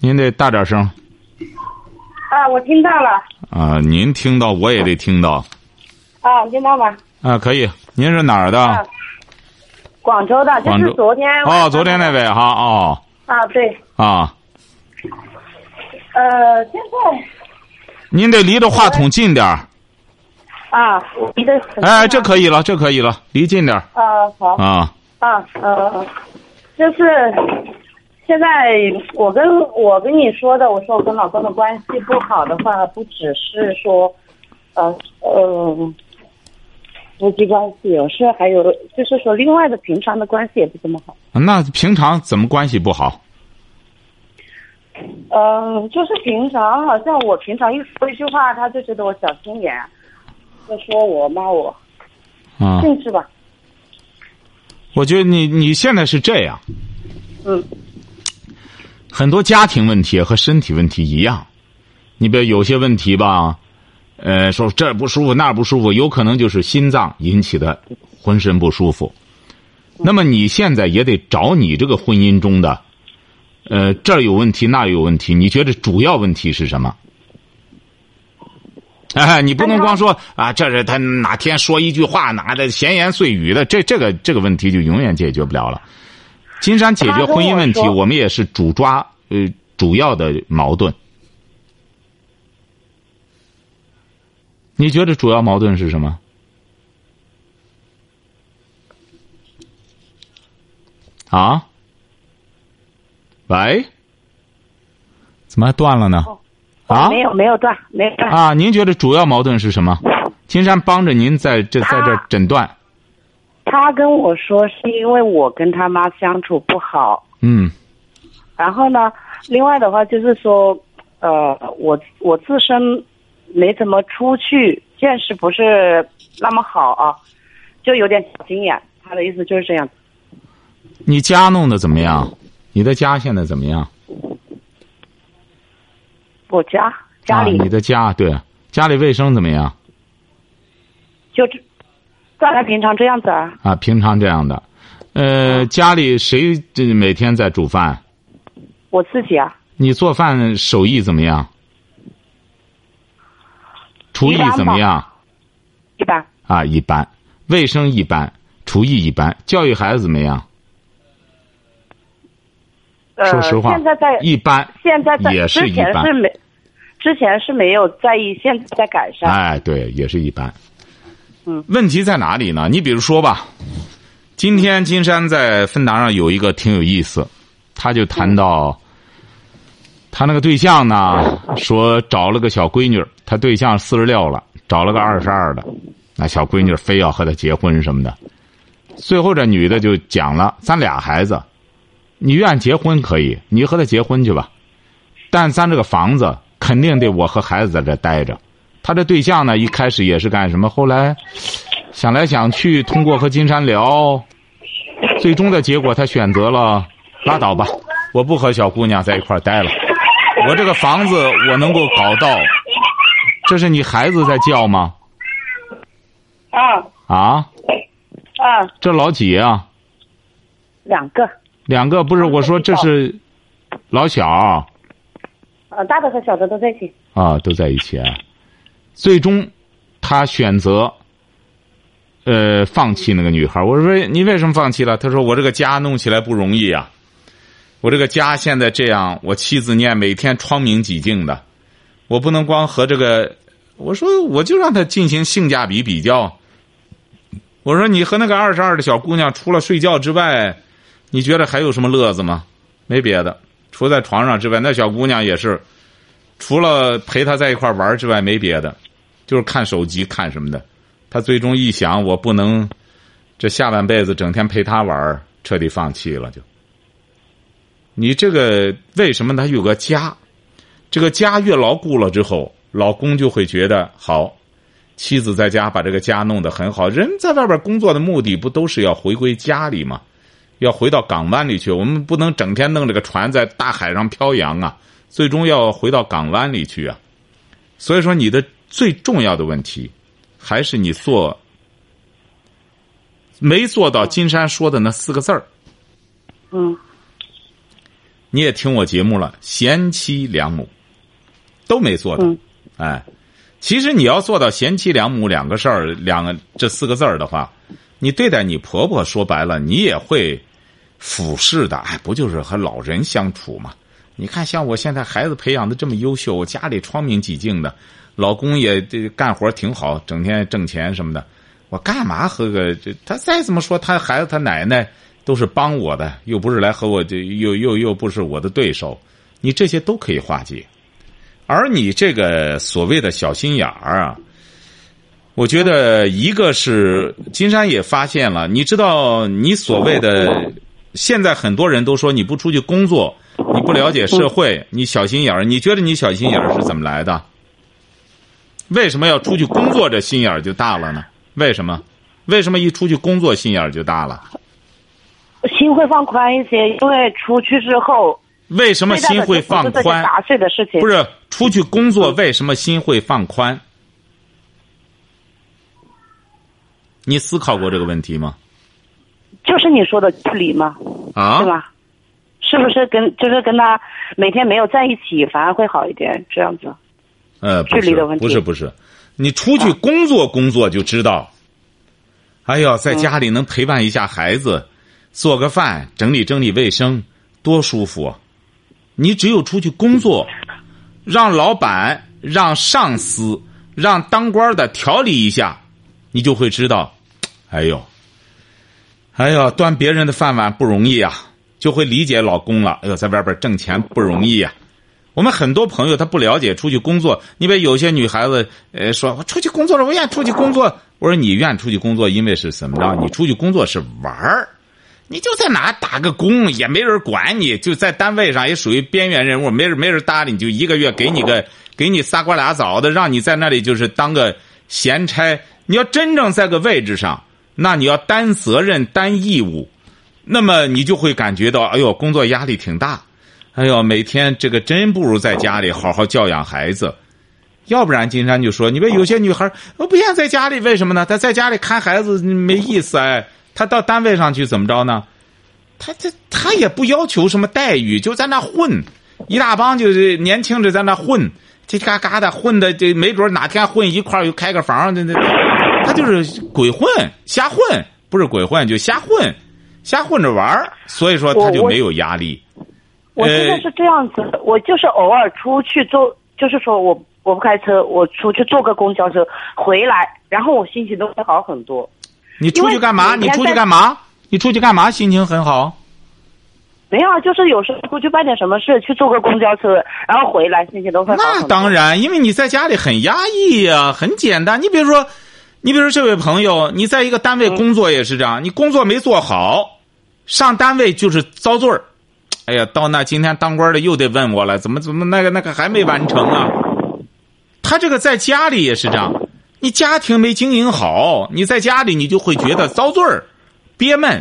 您得大点声。啊，我听到了。啊，您听到我也得听到。啊，听到吗？啊，可以。您是哪儿的？啊，广州的，就是昨天。哦，昨天那位哈哦啊，对，啊，呃，现在您得离着话筒近点儿。啊，我离得哎，啊这可以了，这可以了，离近点儿啊，好啊。啊，呃，就是现在我跟我跟你说的，我说我跟老公的关系不好的话，不只是说，呃呃，夫妻关系有事，还有就是说另外的平常的关系也不怎么好。那平常怎么关系不好？嗯，就是平常，好像我平常一说一句话，他就觉得我小心眼，就说我骂我，啊，性质吧。我觉得你你现在是这样，嗯很多家庭问题和身体问题一样，你比如有些问题吧，呃，说这儿不舒服那儿不舒服，有可能就是心脏引起的浑身不舒服。那么你现在也得找你这个婚姻中的，呃，这儿有问题那儿有问题，你觉得主要问题是什么？哎，你不能光说啊，这是他哪天说一句话，哪的闲言碎语的，这这个这个问题就永远解决不了了。金山解决婚姻问题我，我们也是主抓呃主要的矛盾。你觉得主要矛盾是什么？啊？喂？怎么还断了呢？啊？没有没有断，没有断。啊，您觉得主要矛盾是什么？金山帮着您在这在这诊断。他跟我说是因为我跟他妈相处不好，嗯然后呢，另外的话就是说，呃，我我自身没怎么出去，见识不是那么好啊，就有点小心眼。他的意思就是这样。你家弄得怎么样？你的家现在怎么样？我家家里啊、你的家对，家里卫生怎么样？就这，照常平常这样子啊。啊，平常这样的。呃，家里谁这每天在煮饭？我自己啊，你做饭手艺怎么样？厨艺怎么样？一般啊，一般。卫生一般，厨艺一般。教育孩子怎么样？呃，说实话，现在在一般。现在在也是一般前是没，之前是没有在意，现在在改善。哎，对，也是一般。嗯，问题在哪里呢？你比如说吧，今天金山在芬达上有一个挺有意思，他就谈到，他那个对象呢，说找了个小闺女，他对象四十六了，找了个二十二的，那小闺女非要和他结婚什么的，最后这女的就讲了，咱俩孩子，你愿结婚可以，你和他结婚去吧，但咱这个房子肯定得我和孩子在这待着。他这对象呢，一开始也是干什么？后来想来想去，通过和金山聊，最终的结果他选择了拉倒吧，我不和小姑娘在一块儿待了。我这个房子我能够搞到，这是你孩子在叫吗？啊啊，啊，这老几啊？两个，两个不是？我说这是老小呃，大的和小的都在一起。啊，都在一起啊。最终，他选择，呃，放弃那个女孩。我说你为什么放弃了？他说我这个家弄起来不容易啊。我这个家现在这样，我妻子念每天窗明几净的，我不能光和这个。我说我就让他进行性价比比较。我说你和那个二十二的小姑娘除了睡觉之外，你觉得还有什么乐子吗？没别的，除在床上之外，那小姑娘也是，除了陪他在一块玩之外没别的，就是看手机看什么的。他最终一想，我不能这下半辈子整天陪他玩，彻底放弃了就。你这个为什么他有个家？这个家越牢固了之后，老公就会觉得好，妻子在家把这个家弄得很好。人在外边工作的目的不都是要回归家里吗？要回到港湾里去。我们不能整天弄这个船在大海上飘扬啊，最终要回到港湾里去啊。所以说，你的最重要的问题，还是你做没做到金山说的那四个字儿。嗯你也听我节目了，贤妻良母都没做到。嗯哎，其实你要做到贤妻良母两个事儿，两个这四个字儿的话，你对待你婆婆，说白了，你也会俯视的。哎，不就是和老人相处吗？你看，像我现在孩子培养的这么优秀，我家里窗明几净的，老公也这干活挺好，整天挣钱什么的。我干嘛和个这？他再怎么说，他孩子他奶奶都是帮我的，又不是来和我这，又又又不是我的对手，你这些都可以化解。而你这个所谓的小心眼儿啊，我觉得一个是金山也发现了，你知道，你所谓的现在很多人都说你不出去工作，你不了解社会，你小心眼儿。你觉得你小心眼儿是怎么来的？为什么要出去工作，这心眼儿就大了呢？为什么？为什么一出去工作心眼儿就大了？心会放宽一些，因为出去之后，为什么心会放宽？杂碎的事情。不是出去工作，为什么心会放宽？你思考过这个问题吗？就是你说的距离嘛，啊对，吧？是不是跟就是跟他每天没有在一起，反而会好一点？这样子，呃，不是不是，不是，你出去工作工作就知道。哎呦，在家里能陪伴一下孩子，做个饭，整理整理卫生，多舒服啊！你只有出去工作，让老板、让上司、让当官的调理一下，你就会知道，哎呦，哎呦，端别人的饭碗不容易啊，就会理解老公了。哎呦，在外边挣钱不容易呀、我们很多朋友他不了解出去工作，你比如有些女孩子，呃，说我出去工作了，我愿意出去工作。我说你愿意出去工作，因为是怎么着？你出去工作是玩儿，你就在哪打个工，也没人管你，就在单位上也属于边缘人物，没人没人搭理你，就一个月给你个给你仨瓜俩枣的，让你在那里就是当个闲差。你要真正在个位置上，那你要担责任、担义务，那么你就会感觉到，哎呦，工作压力挺大。哎呦，每天这个真不如在家里好好教养孩子，要不然金山就说，你别有些女孩我不愿在家里，为什么呢？她在家里看孩子没意思哎，她到单位上去怎么着呢？她她她也不要求什么待遇，就在那混，一大帮就是年轻的在那混，叽叽嘎嘎的混的，这没准哪天混一块儿又开个房，这这，他就是鬼混瞎混，不是鬼混就瞎混，瞎混着玩儿所以说他就没有压力。我现在呃是这样子，我就是偶尔出去坐，就是说我我不开车，我出去坐个公交车回来，然后我心情都会好很多。你出去干嘛？你出去干嘛？你出去干嘛？心情很好。没有啊，就是有时候出去办点什么事，去坐个公交车，然后回来心情都会好那。当然，因为你在家里很压抑呀、很简单。你比如说，你比如说这位朋友，你在一个单位工作也是这样，你工作没做好，上单位就是遭罪儿。哎呀，到那今天当官的又得问我了，怎么怎么那个那个还没完成啊？他这个在家里也是这样，你家庭没经营好，你在家里你就会觉得遭罪儿、憋闷。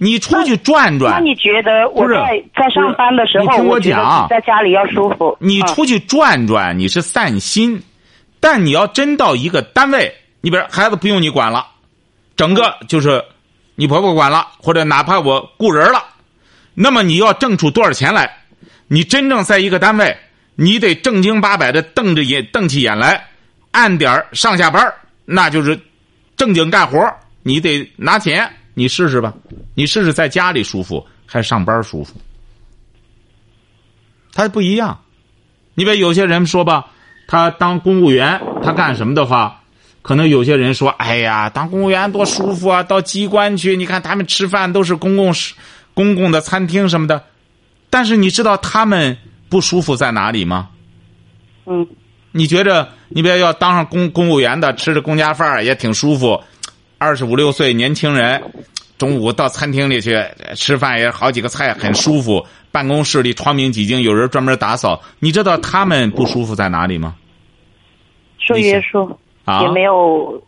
你出去转转，那你觉得我在在上班的时候，你听我讲在家里要舒服。嗯你出去转转，你是散心，但你要真到一个单位，你比如孩子不用你管了，整个就是你婆婆管了，或者哪怕我雇人了，那么你要挣出多少钱来？你真正在一个单位，你得正经八百的瞪着眼瞪起眼来，按点儿上下班那就是正经干活你得拿钱，你试试吧，你试试在家里舒服还是上班舒服？它不一样。你比如有些人说吧，他当公务员，他干什么的话，可能有些人说：“哎呀，当公务员多舒服啊！到机关去，你看他们吃饭都是公共食、公共的餐厅什么的。”但是你知道他们不舒服在哪里吗？嗯，你觉着你别要当上公公务员的，吃着公家饭儿也挺舒服，二十五六岁年轻人，中午到餐厅里去吃饭也好几个菜很舒服，办公室里窗明几净，有人专门打扫。你知道他们不舒服在哪里吗？受约束，啊也没有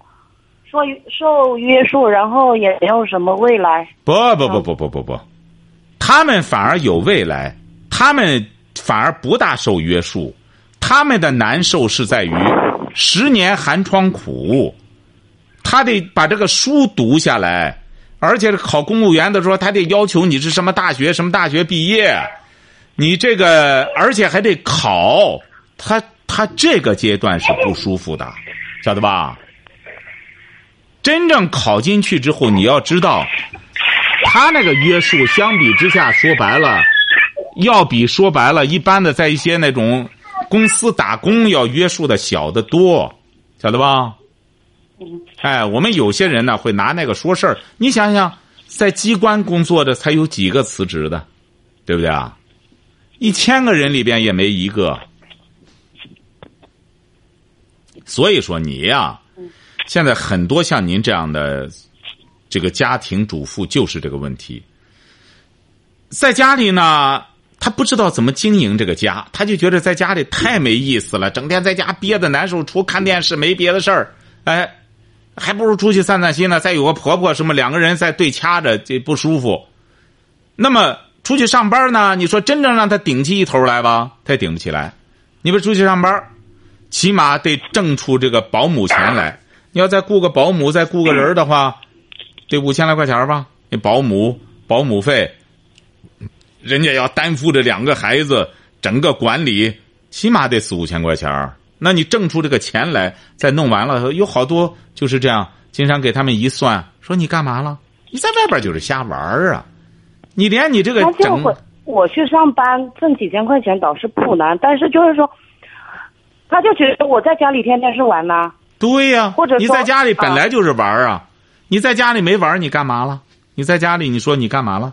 受受约束，然后也没有什么未来。不不不不不不不，他们反而有未来，他们反而不大受约束。他们的难受是在于十年寒窗苦，他得把这个书读下来，而且考公务员的时候，他得要求你是什么大学什么大学毕业，你这个而且还得考，他他这个阶段是不舒服的，晓得吧？真正考进去之后，你要知道，他那个约束相比之下，说白了，要比说白了一般的在一些那种公司打工要约束的小得多，晓得吧？哎，我们有些人呢会拿那个说事儿。你想想，在机关工作的才有几个辞职的，对不对啊？一千个人里边也没一个。所以说你呀、现在很多像您这样的这个家庭主妇就是这个问题，在家里呢，他不知道怎么经营这个家，他就觉得在家里太没意思了，整天在家憋得难受，除看电视没别的事儿，哎，还不如出去散散心呢。再有个婆婆什么，两个人在对掐着，这不舒服。那么出去上班呢？你说真正让他顶起一头来吧，他也顶不起来。你不出去上班，起码得挣出这个保姆钱来。你要再雇个保姆，再雇个人的话，得五千来块钱吧？那保姆保姆费，人家要担负着两个孩子，整个管理，起码得四五千块钱那你挣出这个钱来，再弄完了，有好多就是这样。经常给他们一算，说你干嘛了？你在外边就是瞎玩儿啊！你连你这个我去上班挣几千块钱倒是不难，但是就是说，他就觉得我在家里天天是玩呐、对呀、或者你在家里本啊来就是玩儿啊，你在家里没玩儿你干嘛了？你在家里你说你干嘛了？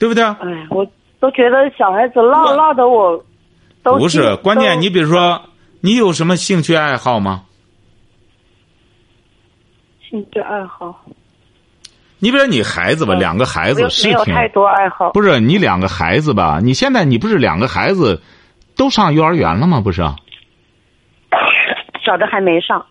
对不对？哎，我都觉得小孩子闹闹的我，都不是关键，你比如说，你有什么兴趣爱好吗？兴趣爱好，你比如说你孩子吧，嗯两个孩子是挺没有太多爱好。不是你两个孩子吧？你现在你不是两个孩子都上幼儿园了吗？不是小的还没上，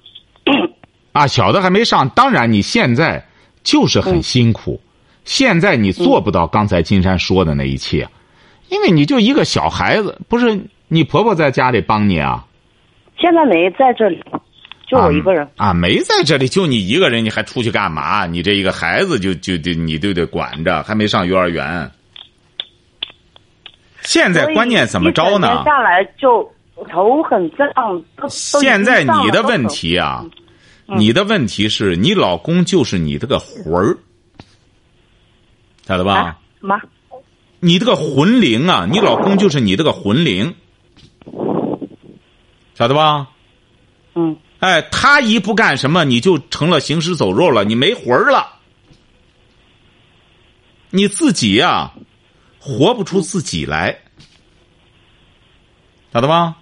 啊，小的还没上。当然，你现在就是很辛苦，现在你做不到刚才金山说的那一切，因为你就一个小孩子，不是你婆婆在家里帮你啊？现在没在这里，就我一个人。啊，没在这里，就你一个人，你还出去干嘛？你这一个孩子就就就你就得管着，还没上幼儿园。现在关键怎么着呢？下来就头很胀，现在你的问题啊，嗯你的问题是你老公就是你这个魂儿，晓得吧？啊妈，你这个魂灵啊，你老公就是你这个魂灵，晓得吧？嗯，哎，他一不干什么，你就成了行尸走肉了，你没魂儿了。你自己呀、活不出自己来，晓得吧？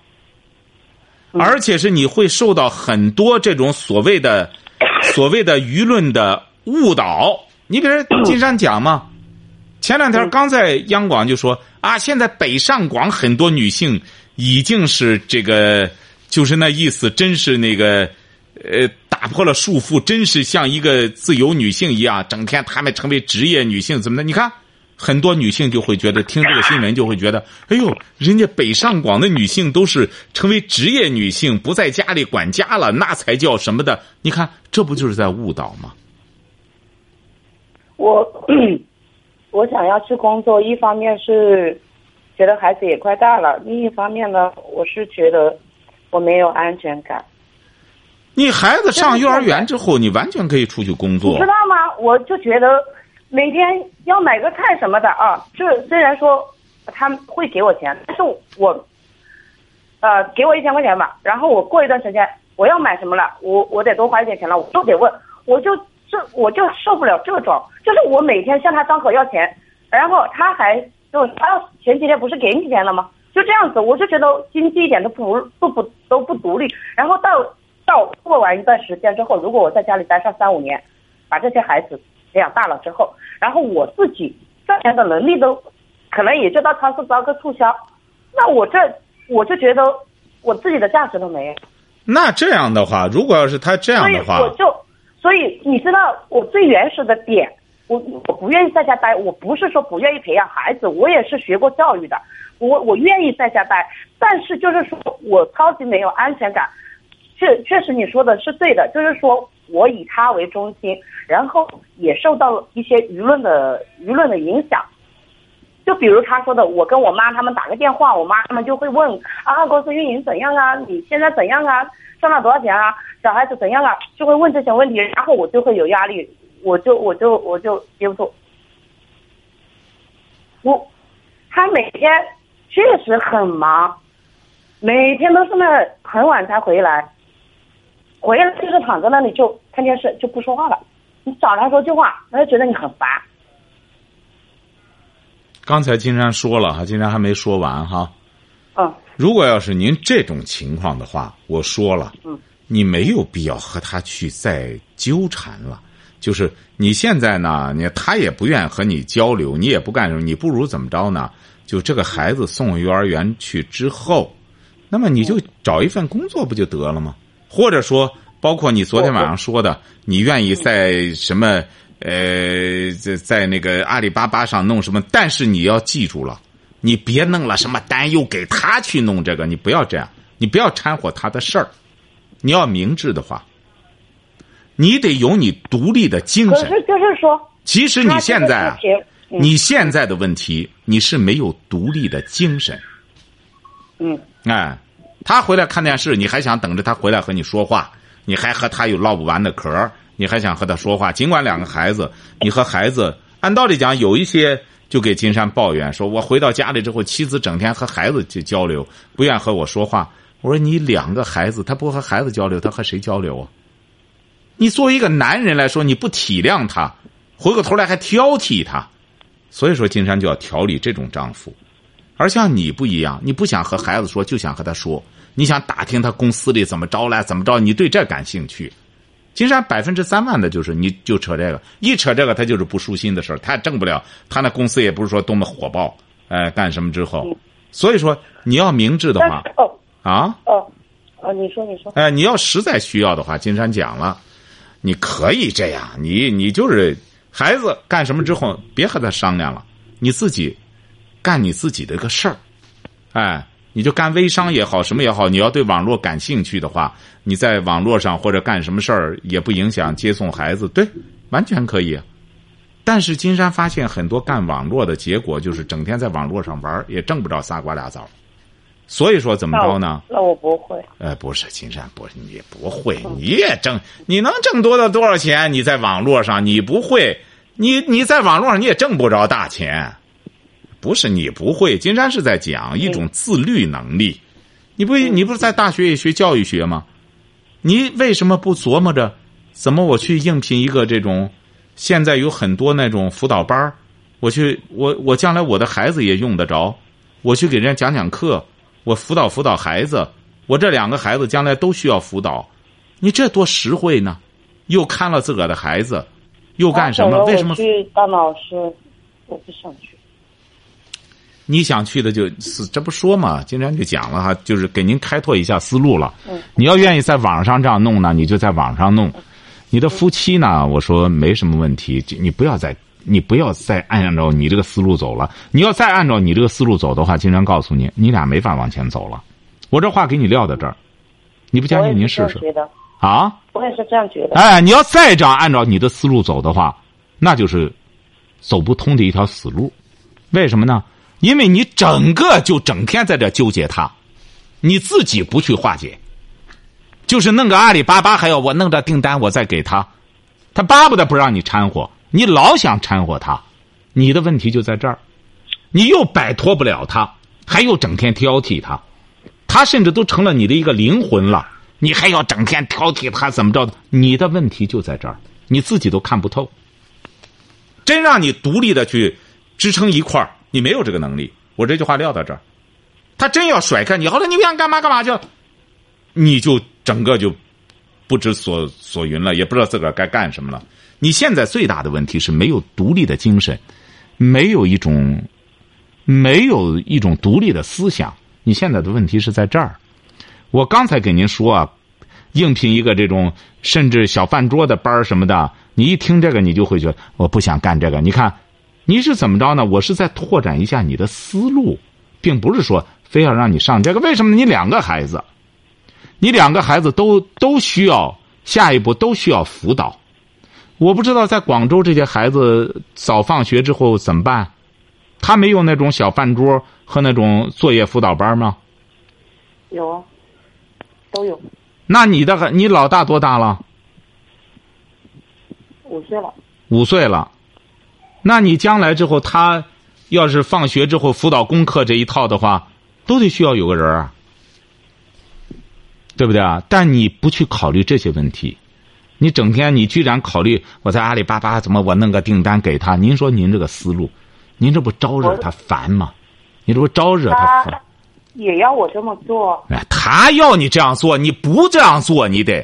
而且是你会受到很多这种所谓的、所谓的舆论的误导。你比如金山讲嘛，前两天刚在央广就说啊，现在北上广很多女性已经是这个，就是那意思，真是那个，呃，打破了束缚，真是像一个自由女性一样，整天她们成为职业女性怎么的？你看，很多女性就会觉得听这个新闻就会觉得，哎呦，人家北上广的女性都是成为职业女性，不在家里管家了，那才叫什么的？你看，这不就是在误导吗？我我想要去工作，一方面是觉得孩子也快大了，另一方面呢，我是觉得我没有安全感。你孩子上幼儿园之后，你完全可以出去工作你知。道吗？我就觉得每天要买个菜什么的啊，这虽然说他会给我钱，但是我呃给我一千块钱吧，然后我过一段时间我要买什么了，我我得多花一点钱了，我都得问，我就这我就受不了这种，就是我每天向他张口要钱，然后他还就他前几天不是给你钱了吗？就这样子，我就觉得经济一点都不都不都不独立，然后到到过完一段时间之后，如果我在家里待上三五年，把这些孩子培养大了之后，然后我自己赚钱的能力都可能也就到超市招个促销，那我这我就觉得我自己的价值都没有。那这样的话，如果要是他这样所以的话我，就，所以你知道我最原始的点，我我不愿意在家待，我不是说不愿意培养孩子，我也是学过教育的，我我愿意在家待，但是就是说我超级没有安全感，确确实你说的是对的，就是说我以他为中心，然后也受到了一些舆论的舆论的影响。就比如他说的，我跟我妈他们打个电话，我妈他们就会问啊，公司运营怎样啊？你现在怎样啊？赚了多少钱啊？小孩子怎样啊？就会问这些问题，然后我就会有压力，我就我就我就接不住。我他每天确实很忙，每天都是那很晚才回来，回来就是躺在那里就看电视就不说话了。你找他说句话，他就觉得你很烦。刚才金山说了哈，金山还没说完哈。嗯如果要是您这种情况的话，我说了，嗯，你没有必要和他去再纠缠了。就是你现在呢，你他也不愿和你交流，你也不干什么，你不如怎么着呢？就这个孩子送幼儿园去之后，那么你就找一份工作不就得了吗？或者说，包括你昨天晚上说的，你愿意在什么呃，在在那个阿里巴巴上弄什么？但是你要记住了。你别弄了什么单，又给他去弄这个，你不要这样，你不要掺和他的事儿。你要明智的话，你得有你独立的精神。可是就是说，其实你现在啊你现在的问题，你是没有独立的精神。嗯哎，他回来看电视，你还想等着他回来和你说话，你还和他有唠不完的嗑你还想和他说话。尽管两个孩子，你和孩子按道理讲，有一些就给金山抱怨说，我回到家里之后，妻子整天和孩子去交流，不愿和我说话。我说你两个孩子，他不和孩子交流，他和谁交流啊？你作为一个男人来说，你不体谅他，回过头来还挑剔他，所以说金山就要调理这种丈夫。而像你不一样，你不想和孩子说，就想和他说，你想打听他公司里怎么着了，怎么着，你对这感兴趣。金山百分之三万的就是你就扯这个，一扯这个他就是不舒心的事儿，他也挣不了，他那公司也不是说多么火爆，哎，干什么之后，所以说你要明智的话啊哦啊，哦哦，你说你说，哎，你要实在需要的话，金山讲了，你可以这样，你你就是孩子干什么之后，别和他商量了，你自己干你自己的个事儿，哎，你就干微商也好，什么也好，你要对网络感兴趣的话，你在网络上或者干什么事儿也不影响接送孩子，对，完全可以。但是金山发现很多干网络的结果就是整天在网络上玩儿，也挣不着仨瓜俩枣。所以说怎么着呢？那我不会。呃，不是，金山，不是你也不会，你也挣，你能挣多到多少钱？你在网络上你不会，你你在网络上你也挣不着大钱，不是你不会。金山是在讲一种自律能力，你不你不是在大学也学教育学吗？你为什么不琢磨着怎么我去应聘一个这种？现在有很多那种辅导班儿我去我我将来我的孩子也用得着，我去给人家讲讲课。我辅导辅导孩子，我这两个孩子将来都需要辅导，你这多实惠呢？又看了自个儿的孩子，又干什么？为什么我去当老师？我不想去。你想去的就是这不说嘛？经常就讲了哈，就是给您开拓一下思路了。嗯你要愿意在网上这样弄呢，你就在网上弄。你的夫妻呢？我说没什么问题，你不要再你不要再按照你这个思路走了。你要再按照你这个思路走的话，经常告诉你，你俩没法往前走了。我这话给你撂到这儿，你不相信您试试觉得，啊？我也是这样觉得。哎，你要再这样按照你的思路走的话，那就是走不通的一条死路。为什么呢？因为你整个就整天在这纠结他，你自己不去化解，就是弄个阿里巴巴，还要我弄这订单，我再给他，他巴不得不让你掺和，你老想掺和他，你的问题就在这儿，你又摆脱不了他，还又整天挑剔他，他甚至都成了你的一个灵魂了。你还要整天挑剔他怎么着的？你的问题就在这儿，你自己都看不透。真让你独立的去支撑一块儿，你没有这个能力。我这句话撂到这儿，他真要甩开你，好了，你想干嘛干嘛去，你就整个就不知所所云了，也不知道自个儿该干什么了。你现在最大的问题是没有独立的精神，没有一种没有一种独立的思想。你现在的问题是在这儿。我刚才给您说啊，应聘一个这种甚至小饭桌的班儿什么的，你一听这个，你就会觉得我不想干这个。你看，你是怎么着呢？我是在拓展一下你的思路，并不是说非要让你上这个。为什么？你两个孩子，你两个孩子都都需要下一步都需要辅导。我不知道在广州这些孩子早放学之后怎么办？他没有那种小饭桌和那种作业辅导班吗？有啊，都有。那你的你老大多大了？五岁了。五岁了。那你将来之后，他要是放学之后辅导功课这一套的话，都得需要有个人啊，对不对啊？但你不去考虑这些问题。你整天你居然考虑我在阿里巴巴怎么我弄个订单给他？您说您这个思路，您这不招惹他烦吗？你这不招惹他烦？也要我这么做？哎，他要你这样做，你不这样做，你得，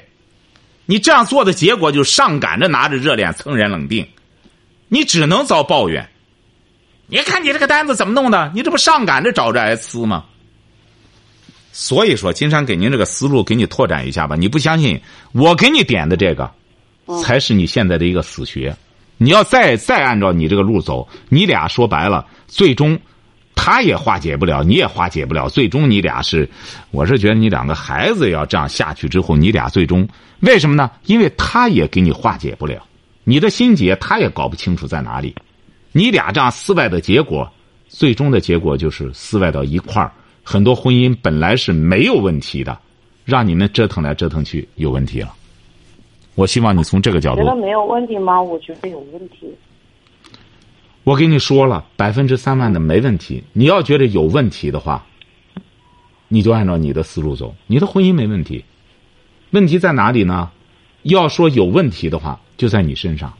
你这样做的结果就上赶着拿着热脸蹭人冷腚，你只能遭抱怨。你看你这个单子怎么弄的？你这不上赶着找着挨呲吗？所以说，金山给您这个思路给你拓展一下吧。你不相信，我给你点的这个，才是你现在的一个死穴。你要再再按照你这个路走，你俩说白了，最终他也化解不了，你也化解不了。最终你俩是，我是觉得你两个孩子要这样下去之后，你俩最终为什么呢？因为他也给你化解不了，你的心结他也搞不清楚在哪里。你俩这样撕歪的结果，最终的结果就是撕歪到一块儿。很多婚姻本来是没有问题的，让你们折腾来折腾去有问题了。我希望你从这个角度。觉得没有问题吗？我觉得有问题。我跟你说了，百分之三万的没问题。你要觉得有问题的话，你就按照你的思路走。你的婚姻没问题，问题在哪里呢？要说有问题的话，就在你身上。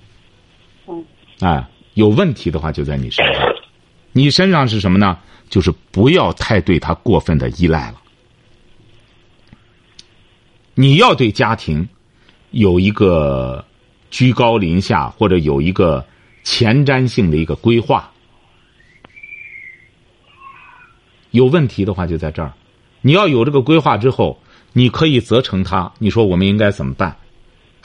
嗯。哎，有问题的话就在你身上。你身上是什么呢？就是不要太对他过分的依赖了。你要对家庭有一个居高临下，或者有一个前瞻性的一个规划。有问题的话就在这儿，你要有这个规划之后，你可以责成他。你说我们应该怎么办？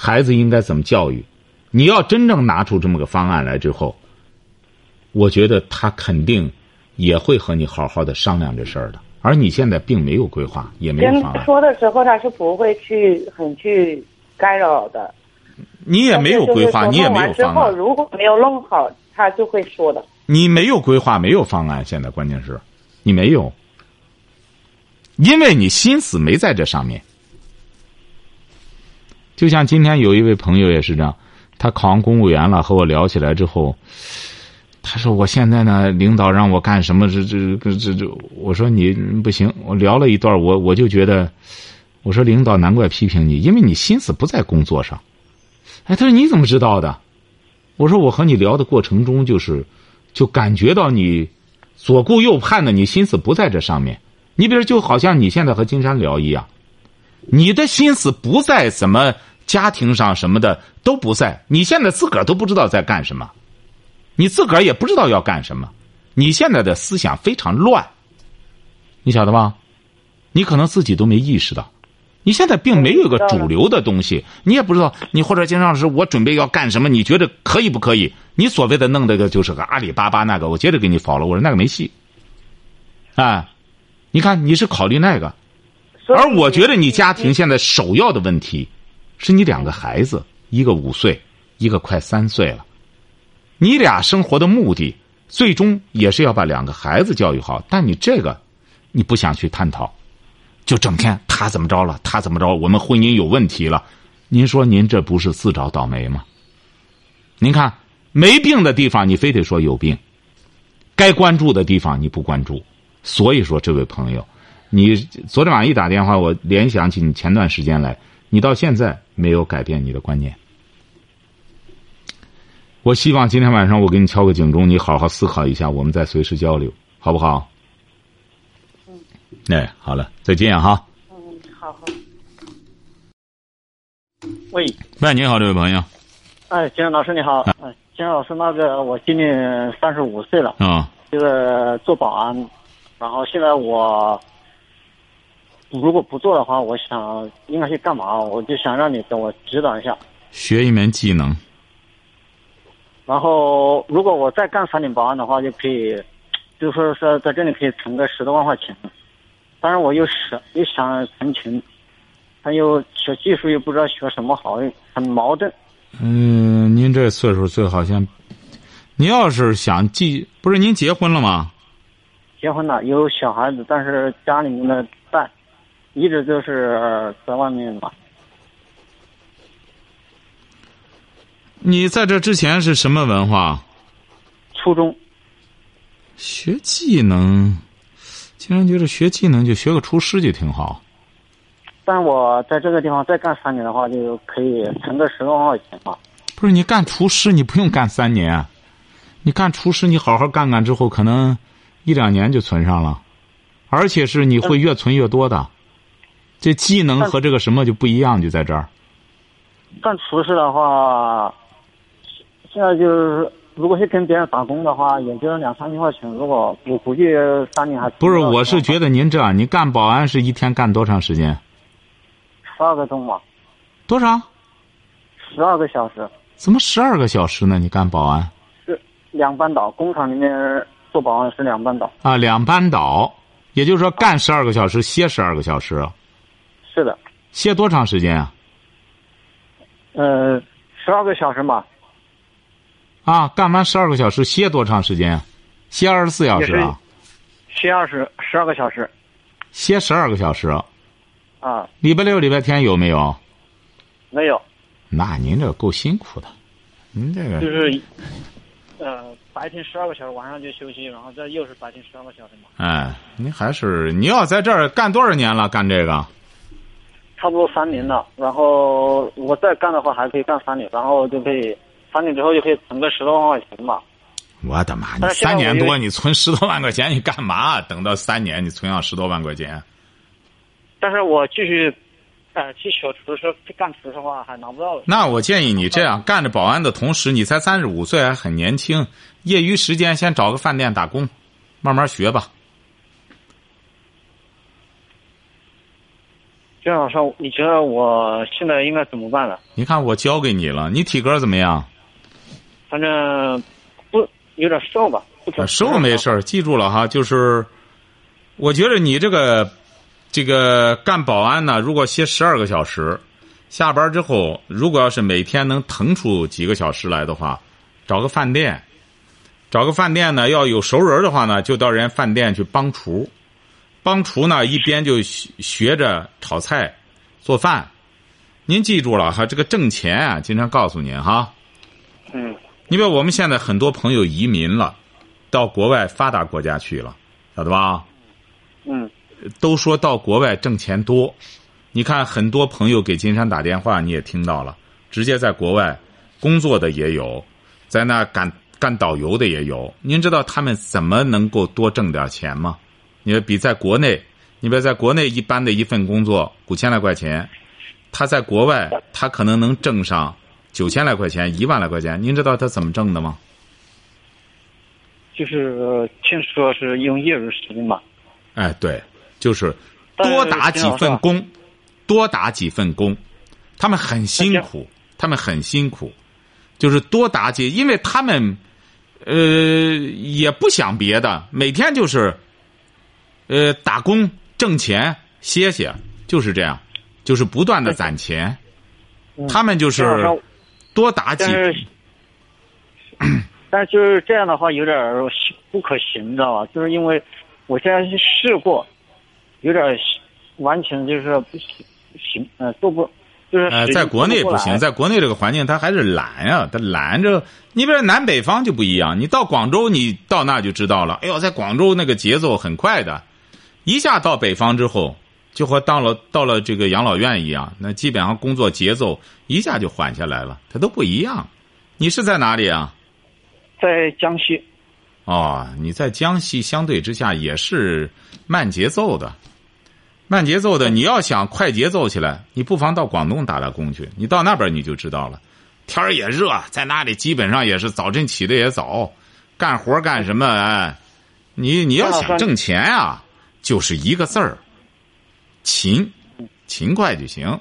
孩子应该怎么教育？你要真正拿出这么个方案来之后，我觉得他肯定。也会和你好好的商量这事儿的，而你现在并没有规划，也没有方案。说的时候，他是不会去很去干扰的。你也没有规划，你也没有方案。如果没有弄好，他就会说的。你没有规划，没有方案，现在关键是，你没有，因为你心思没在这上面。就像今天有一位朋友也是这样，他考上公务员了，和我聊起来之后。他说：“我现在呢，领导让我干什么？这这这这这……我说你不行。我聊了一段，我我就觉得，我说领导难怪批评你，因为你心思不在工作上。哎，他说你怎么知道的？我说我和你聊的过程中，就是就感觉到你左顾右盼的，你心思不在这上面。你比如就好像你现在和金山聊一样，你的心思不在什么家庭上什么的都不在，你现在自个儿都不知道在干什么。”你自个儿也不知道要干什么，你现在的思想非常乱，你晓得吧？你可能自己都没意识到，你现在并没有一个主流的东西，你也不知道。你或者经常是我准备要干什么？你觉得可以不可以？你所谓的弄这个就是个阿里巴巴那个，我接着给你否了。我说那个没戏。啊，你看你是考虑那个，而我觉得你家庭现在首要的问题，是你两个孩子，一个五岁，一个快三岁了。你俩生活的目的，最终也是要把两个孩子教育好。但你这个，你不想去探讨，就整天他怎么着了，他怎么着，我们婚姻有问题了。您说您这不是自找倒霉吗？您看没病的地方，你非得说有病；该关注的地方你不关注。所以说，这位朋友，你昨天晚上一打电话，我联想起你前段时间来，你到现在没有改变你的观念。我希望今天晚上我给你敲个警钟，你好好思考一下，我们再随时交流，好不好？嗯。哎，好了，再见哈。嗯，好好。喂。喂，你好，这位朋友。哎，金老师你好。哎，金老师，那个我今年三十五岁了。啊。就是做保安，然后现在我如果不做的话，我想应该去干嘛？我就想让你给我指导一下。学一门技能。然后如果我再干三年保安的话，就可以，就说是在这里可以存个十多万块钱。但是我又想又想存钱，但又学技术又不知道学什么好，很矛盾。嗯，您这岁数最好先。您要是想继，不是您结婚了吗？结婚了，有小孩子，但是家里面的带，一直就是在外面嘛。你在这之前是什么文化？初中。学技能，竟然觉得学技能就学个厨师就挺好。但我在这个地方再干三年的话，就可以存个十多万块钱吧。不是你干厨师，你不用干三年。你干厨师，你好好干干之后，可能一两年就存上了，而且是你会越存越多的。这技能和这个什么就不一样，就在这儿。干厨师的话。现在就是，如果是跟别人打工的话，也就是两三千块钱。如果我估计三年还不是，我是觉得您这样，你干保安是一天干多长时间？十二个钟嘛。多少？十二个小时。怎么十二个小时呢？你干保安？是两班倒，工厂里面做保安是两班倒。啊，两班倒，也就是说干十二个小时，歇十二个小时。是的。歇多长时间啊？呃，十二个小时嘛。啊，干完十二个小时，歇多长时间？歇二十四小时啊？歇二十十二个小时。歇十二个小时。啊。礼拜六、礼拜天有没有？没有。那您这够辛苦的，您这个。就是，呃，白天十二个小时，晚上就休息，然后这又是白天十二个小时嘛。哎，您还是你要在这儿干多少年了？干这个？差不多三年了，然后我再干的话还可以干三年，然后就可以。三年之后就可以存个十多万块钱嘛？我的妈！你三年多，你存十多万块钱，你干嘛？等到三年，你存上十多万块钱？但是我继续，呃，去学厨师干厨师的话，还拿不到。那我建议你这样干着保安的同时，你才三十五岁，还很年轻，业余时间先找个饭店打工，慢慢学吧。姜老师，你觉得我现在应该怎么办呢？你看我教给你了，你体格怎么样？反正不有点瘦吧，瘦没事儿，记住了哈，就是我觉得你这个这个干保安呢，如果歇十二个小时，下班之后，如果要是每天能腾出几个小时来的话，找个饭店，找个饭店呢，要有熟人的话呢，就到人家饭店去帮厨，帮厨呢一边就学着炒菜做饭。您记住了哈，这个挣钱啊，经常告诉您哈。嗯。你比如我们现在很多朋友移民了，到国外发达国家去了，晓得吧？嗯。都说到国外挣钱多，你看很多朋友给金山打电话，你也听到了，直接在国外工作的也有，在那干干导游的也有。您知道他们怎么能够多挣点钱吗？你说比在国内，你比如在国内一般的一份工作五千来块钱，他在国外他可能能挣上。九千来块钱，一万来块钱，您知道他怎么挣的吗？就是听说是用业余时间嘛。哎，对，就是多打几份工，多打几份工，他们很辛苦，他们很辛苦，就是多打几，因为他们呃也不想别的，每天就是呃打工挣钱歇歇，就是这样，就是不断的攒钱，他们就是。多打几，但是 就是这样的话有点不可行，你知道吧？就是因为我现在去试过，有点完全就是不行，不行，嗯，做不就是。呃，在国内不行，在国内这个环境他还是懒呀，他懒着。你比如南北方就不一样，你到广州，你到那就知道了。哎呦，在广州那个节奏很快的，一下到北方之后。就和到了到了这个养老院一样，那基本上工作节奏一下就缓下来了，它都不一样。你是在哪里啊？在江西。哦，你在江西，相对之下也是慢节奏的，慢节奏的。你要想快节奏起来，你不妨到广东打打工去。你到那边你就知道了，天儿也热，在那里基本上也是早晨起的也早，干活干什么哎，你你要想挣钱啊，就是一个字儿，勤，勤快就行，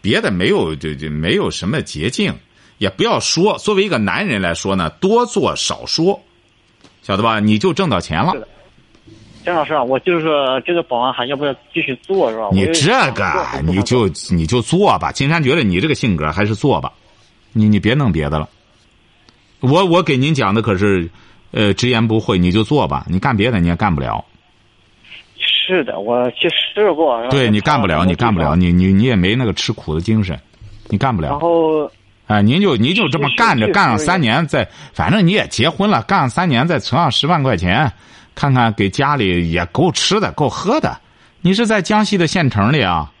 别的没有就就没有什么捷径，也不要说。作为一个男人来说呢，多做少说，晓得吧？你就挣到钱了是。的张老师啊，我就是说这个保安还要不要继续做是吧？你这个你就你就做吧。金山觉得你这个性格还是做吧，你你别弄别的了。我我给您讲的可是，呃，直言不讳，你就做吧。你干别的你也干不了。是的，我去试过。对你干不了，你干不了，。你你你也没那个吃苦的精神，你干不了然。后哎，您就您就这么干着，干上三年，再反正你也结婚了，干上三年再存上十万块钱，看看给家里也够吃的，够喝的。你是在江西的县城里啊？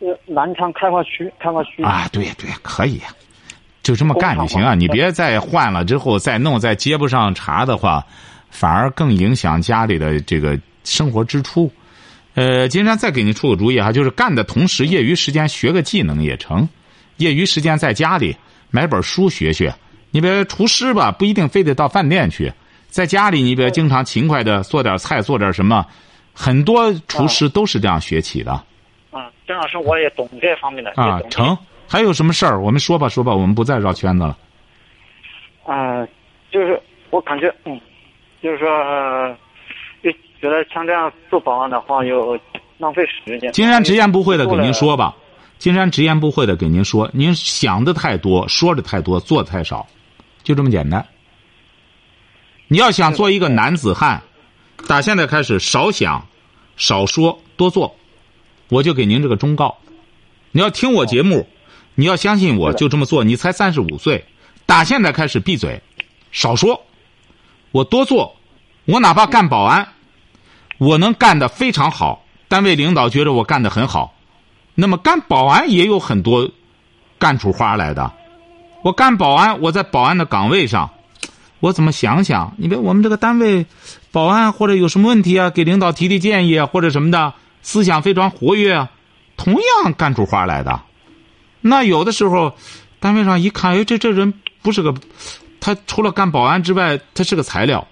呃南昌开发区，开发区啊，对对，可以，就这么干就行啊！你别再换了之后再弄，再接不上茬的话，反而更影响家里的这个生活支出。呃，金山再给您出个主意哈，就是干的同时，业余时间学个技能也成，业余时间在家里买本书学学。你比如厨师吧，不一定非得到饭店去，在家里你比如经常勤快的做点菜，做点什么，很多厨师都是这样学起的。啊，张老师我也懂这方面的啊，成。还有什么事儿？我们说吧，说吧，我们不再绕圈子了。啊，就是我感觉，嗯，就是说，觉得像这样做保安的话，又浪费时间。金山直言不讳的给您说吧，金山直言不讳的给您说，您想的太多，说的太多，做的太少，就这么简单。你要想做一个男子汉，打现在开始少想，少说，多做，我就给您这个忠告。你要听我节目，你要相信我，就这么做。你才三十五岁，打现在开始闭嘴，少说，我多做，我哪怕干保安，我能干得非常好，单位领导觉得我干得很好，那么干保安也有很多干出花来的。我干保安，我在保安的岗位上，我怎么想想？你别我们这个单位保安或者有什么问题啊，给领导提提建议啊，或者什么的，思想非常活跃啊，同样干出花来的。那有的时候，单位上一看，哎，这这人不是个，他除了干保安之外，他是个材料，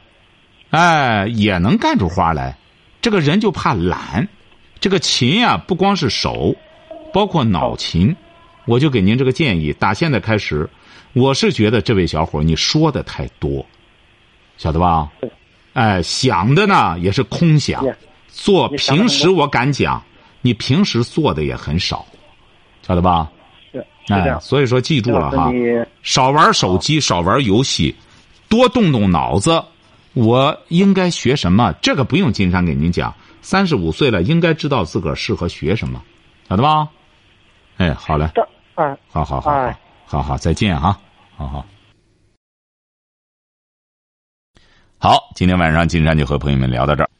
哎，也能干出花来。这个人就怕懒，这个勤呀、不光是手，包括脑勤。我就给您这个建议，打现在开始，我是觉得这位小伙你说的太多，晓得吧？哎，想的呢也是空想做平时我敢讲，你平时做的也很少，晓得吧？是是哎，所以说记住了哈少玩手机，少玩游戏，多动动脑子。我应该学什么？这个不用金山给您讲。三十五岁了，应该知道自个儿适合学什么，晓得吧？哎，好嘞，这哎，好好好好哎好好，再见哈，好好。好，今天晚上金山就和朋友们聊到这儿。